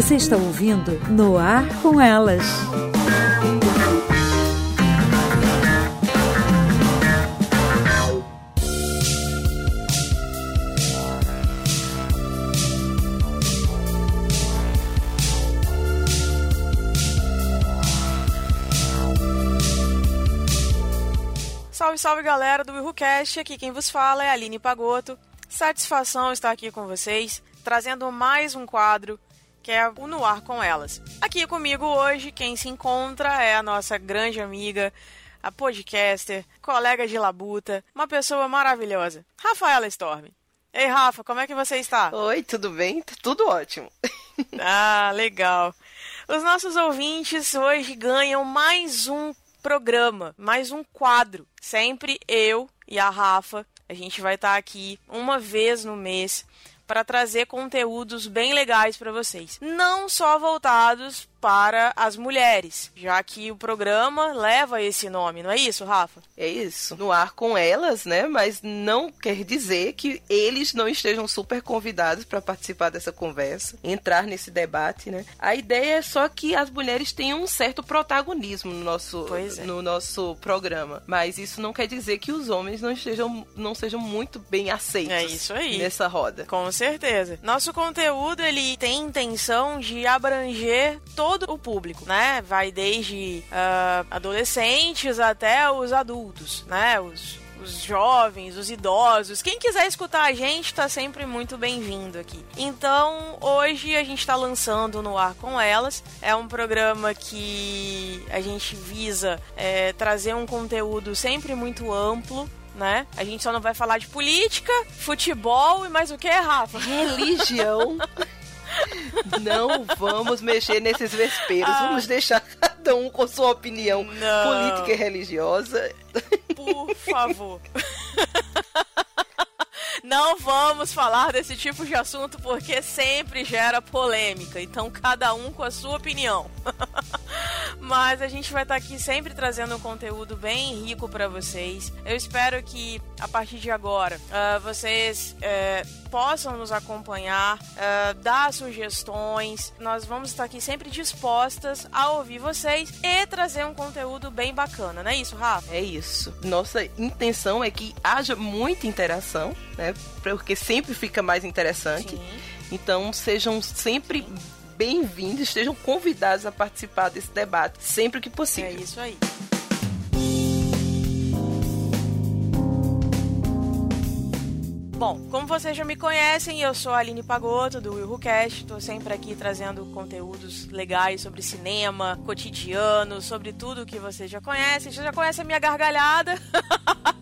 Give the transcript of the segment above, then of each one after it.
Você está ouvindo No Ar com Elas. Salve, salve galera do WilhoCast, aqui quem vos fala é a Aline Pagoto. Satisfação estar aqui com vocês, trazendo mais um quadro que é o No Ar com Elas. Aqui comigo hoje, quem se encontra é a nossa grande amiga, a podcaster, colega de labuta, uma pessoa maravilhosa, Rafaela Storm. Ei, Rafa, como é que você está? Oi, tudo bem? Tudo ótimo. ah, legal. Os nossos ouvintes hoje ganham mais um programa, mais um quadro. Sempre eu e a Rafa, a gente vai estar aqui uma vez no mês para trazer conteúdos bem legais para vocês. Não só voltados para as mulheres, já que o programa leva esse nome, não é isso, Rafa? É isso. No ar com elas, né? Mas não quer dizer que eles não estejam super convidados para participar dessa conversa, entrar nesse debate, né? A ideia é só que as mulheres tenham um certo protagonismo no nosso, é. no nosso programa, mas isso não quer dizer que os homens não estejam não sejam muito bem aceitos. É isso aí. Nessa roda. Com certeza. Nosso conteúdo ele tem intenção de abranger todo todo o público, né? Vai desde uh, adolescentes até os adultos, né? Os, os jovens, os idosos. Quem quiser escutar a gente está sempre muito bem-vindo aqui. Então, hoje a gente está lançando no ar com elas. É um programa que a gente visa é, trazer um conteúdo sempre muito amplo. Né? A gente só não vai falar de política, futebol e mais o que, Rafa? Religião. Não vamos mexer nesses vesperos. Ah. Vamos deixar cada um com sua opinião Não. política e religiosa. Por favor. Não vamos falar desse tipo de assunto porque sempre gera polêmica. Então, cada um com a sua opinião. Mas a gente vai estar aqui sempre trazendo um conteúdo bem rico para vocês. Eu espero que a partir de agora uh, vocês uh, possam nos acompanhar, uh, dar sugestões. Nós vamos estar aqui sempre dispostas a ouvir vocês e trazer um conteúdo bem bacana, não é isso, Rafa? É isso. Nossa intenção é que haja muita interação, né? Porque sempre fica mais interessante. Sim. Então sejam sempre bem-vindos, estejam convidados a participar desse debate sempre que possível. É isso aí. Bom, como vocês já me conhecem, eu sou a Aline Pagotto, do Will Cast. Estou sempre aqui trazendo conteúdos legais sobre cinema, cotidiano, sobre tudo que vocês já conhecem. Vocês já conhecem a minha gargalhada.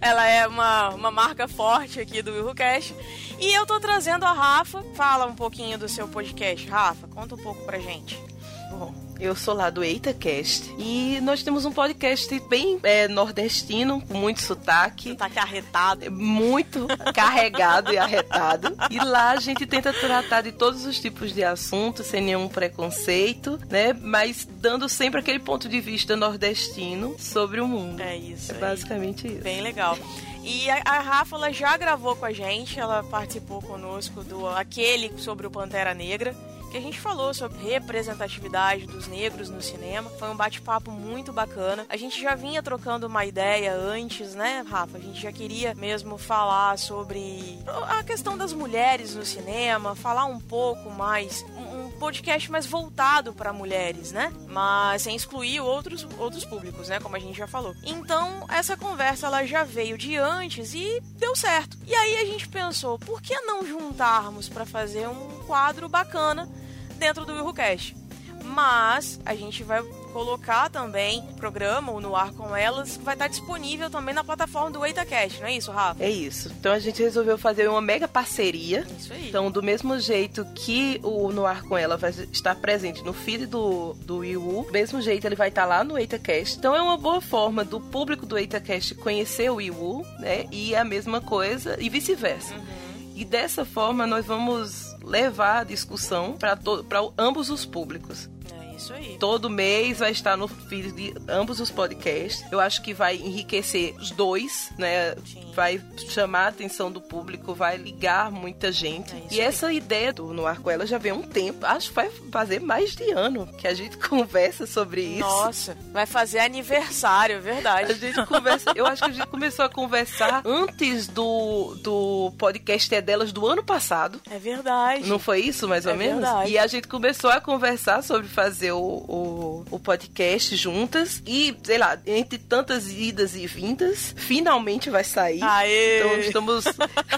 Ela é uma, uma marca forte aqui do Will Cast. E eu tô trazendo a Rafa. Fala um pouquinho do seu podcast. Rafa, conta um pouco pra gente. Eu sou lá do EitaCast e nós temos um podcast bem é, nordestino, com muito sotaque. Sotaque arretado. Muito carregado e arretado. E lá a gente tenta tratar de todos os tipos de assuntos, sem nenhum preconceito, né? Mas dando sempre aquele ponto de vista nordestino sobre o mundo. É isso. É basicamente isso. Bem legal. E a, a Rafa ela já gravou com a gente, ela participou conosco do aquele sobre o Pantera Negra que a gente falou sobre representatividade dos negros no cinema. Foi um bate-papo muito bacana. A gente já vinha trocando uma ideia antes, né, Rafa? A gente já queria mesmo falar sobre a questão das mulheres no cinema, falar um pouco mais, um podcast mais voltado para mulheres, né? Mas sem excluir outros, outros públicos, né? Como a gente já falou. Então, essa conversa ela já veio de antes e deu certo. E aí a gente pensou, por que não juntarmos para fazer um quadro bacana dentro do WilhoCast. Mas a gente vai colocar também o programa, o No Ar com Elas, que vai estar disponível também na plataforma do EitaCast, não é isso, Rafa? É isso. Então a gente resolveu fazer uma mega parceria. Isso aí. Então, do mesmo jeito que o No Ar com Ela vai estar presente no feed do, do Iu, do mesmo jeito ele vai estar lá no EitaCast. Então é uma boa forma do público do EitaCast conhecer o Iu, né? E a mesma coisa, e vice-versa. Uhum. E dessa forma nós vamos levar a discussão para ambos os públicos. Isso aí. Todo mês vai estar no feed de ambos os podcasts. Eu acho que vai enriquecer os dois, né? Sim. Vai chamar a atenção do público, vai ligar muita gente. É e aí. essa ideia do No com Ela já vem um tempo. Acho que vai fazer mais de ano que a gente conversa sobre isso. Nossa, vai fazer aniversário, é A verdade. gente conversa, eu acho que a gente começou a conversar antes do, do podcast É Delas do ano passado. É verdade. Não foi isso, mais ou É menos? verdade. E a gente começou a conversar sobre fazer o, o, o podcast juntas. E, sei lá, entre tantas idas e vindas, finalmente vai sair. Aê! Então estamos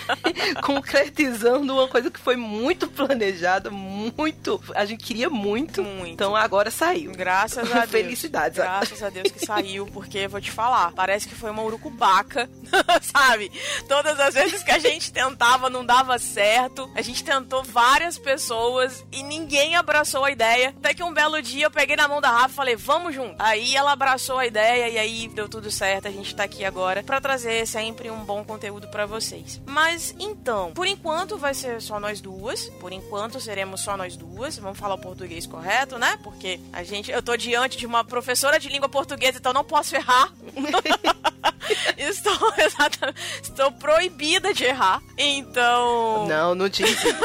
concretizando uma coisa que foi muito planejada, muito. A gente queria muito. Muito. Então agora saiu. Graças a Deus. Felicidades. Graças a Deus que saiu, porque vou te falar, parece que foi uma urucubaca, sabe? Todas as vezes que a gente tentava não dava certo. A gente tentou várias pessoas e ninguém abraçou a ideia. Até que um belo dia eu peguei na mão da Rafa e falei, vamos junto. Aí ela abraçou a ideia e aí deu tudo certo. A gente tá aqui agora pra trazer sempre um bom conteúdo pra vocês. Mas então, por enquanto vai ser só nós duas. Por enquanto seremos só nós duas. Vamos falar o português correto, né? Porque a gente, eu tô diante de uma professora de língua portuguesa, então não posso errar. estou exatamente, estou proibida de errar. Então, Não, não diz isso.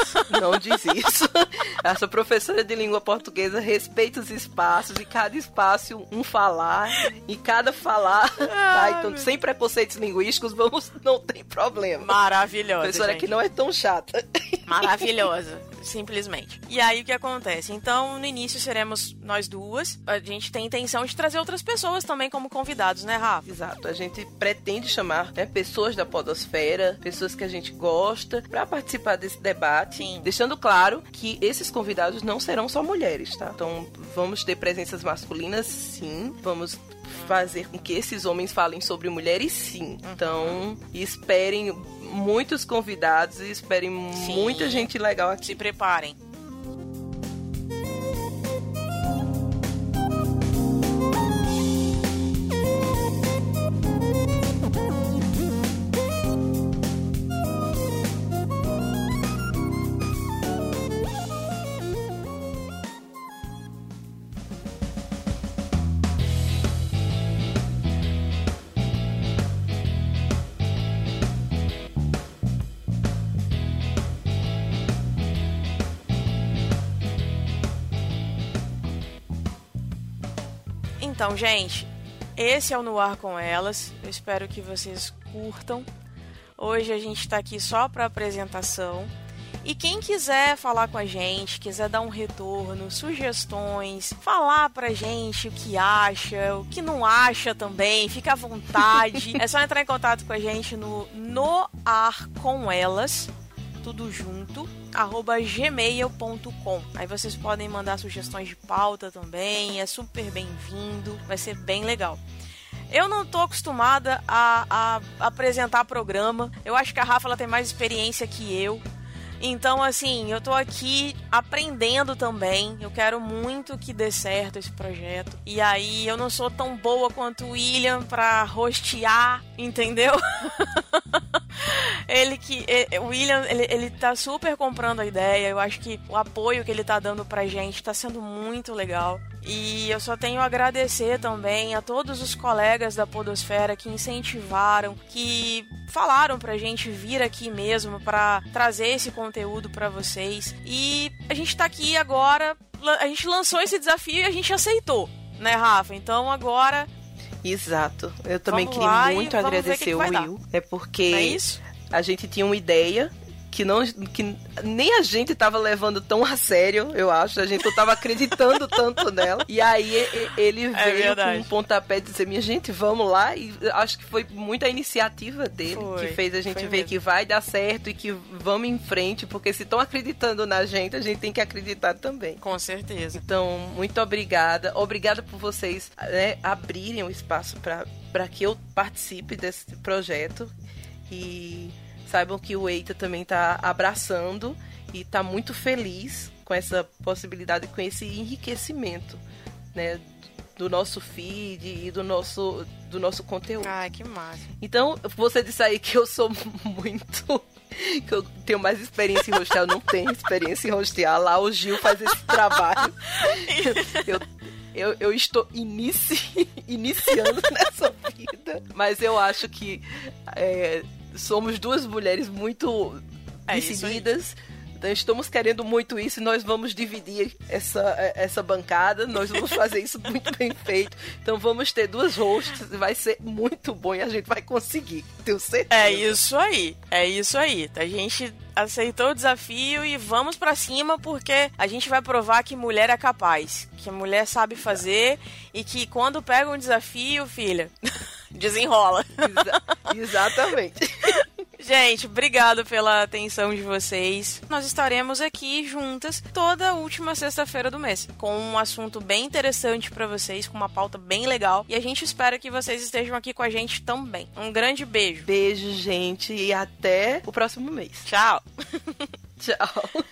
Não diz isso. Essa professora de língua portuguesa respeita os espaços e cada espaço um falar e cada falar. tá? Então, sem preconceitos linguísticos, vamos, não tem problema. maravilhosa. Professora gente. que não é tão chata. Maravilhosa, simplesmente. E aí o que acontece? Então, no início seremos nós duas. A gente tem intenção de trazer outras pessoas também como convidados, né, Rafa? Exato, a gente pretende chamar né, pessoas da podosfera, pessoas que a gente gosta, para participar desse debate, Sim. deixando claro que esses convidados não serão só mulheres, tá? Então vamos ter presenças masculinas, sim, vamos fazer com que esses homens falem sobre mulheres, sim. Então esperem muitos convidados e esperem muita gente legal aqui. Se preparem. Então, gente, esse é o No Ar com Elas. Eu espero que vocês curtam. Hoje a gente tá aqui só para apresentação. E quem quiser falar com a gente, quiser dar um retorno, sugestões, falar pra gente o que acha, o que não acha também, fica à vontade. é só entrar em contato com a gente no No Ar com Elas, tudo junto, arroba gmail.com. Aí vocês podem mandar sugestões de pauta também, é super bem-vindo, vai ser bem legal. Eu não tô acostumada a, a apresentar programa. Eu acho que a Rafa ela tem mais experiência que eu. Então, assim, eu tô aqui aprendendo também. Eu quero muito que dê certo esse projeto. E aí, eu não sou tão boa quanto o William pra rostear, entendeu? ele que. eh, O William, ele, ele tá super comprando a ideia. Eu acho que o apoio que ele tá dando pra gente tá sendo muito legal. E eu só tenho a agradecer também a todos os colegas da Podosfera que incentivaram, que falaram pra gente vir aqui mesmo pra trazer esse conteúdo pra vocês. E a gente tá aqui agora, a gente lançou esse desafio e a gente aceitou, né, Rafa? Então agora, Exato. Eu também Vamos queria muito agradecer o vai dar. Will. É porque não é isso? A gente tinha uma ideia que não que nem a gente tava levando tão a sério, eu acho. A gente não tava acreditando tanto nela. E aí ele veio É com um pontapé de dizer, minha gente, vamos lá. E acho que foi muita iniciativa dele Foi, que fez a gente ver mesmo. que vai dar certo e que vamos em frente, porque se estão acreditando na gente, a gente tem que acreditar também. Com certeza. Então, muito obrigada. Obrigada por vocês né, abrirem o espaço para que eu participe desse projeto. E saibam que o Eita também está abraçando e está muito feliz com essa possibilidade, com esse enriquecimento né, do nosso feed e do nosso, do nosso conteúdo. Ai, que massa. Então, você disse aí que eu sou muito que eu tenho mais experiência em rostear, eu não tenho experiência em rostear. Lá o Gil faz esse trabalho. Eu, eu, eu estou inici, iniciando nessa vida, mas eu acho que é, somos duas mulheres muito é decididas então estamos querendo muito isso e nós vamos dividir essa, essa bancada. Nós vamos fazer isso muito bem feito. Então vamos ter duas hosts e vai ser muito bom e a gente vai conseguir. Tenho certeza. É isso aí. É isso aí. A gente aceitou o desafio e vamos para cima porque a gente vai provar que mulher é capaz, que mulher sabe fazer e que quando pega um desafio, filha, desenrola. Exa exatamente. Gente, obrigado pela atenção de vocês. Nós estaremos aqui juntas toda última sexta-feira do mês, com um assunto bem interessante para vocês, com uma pauta bem legal. E a gente espera que vocês estejam aqui com a gente também. Um grande beijo. Beijo, gente, e até o próximo mês. Tchau. Tchau.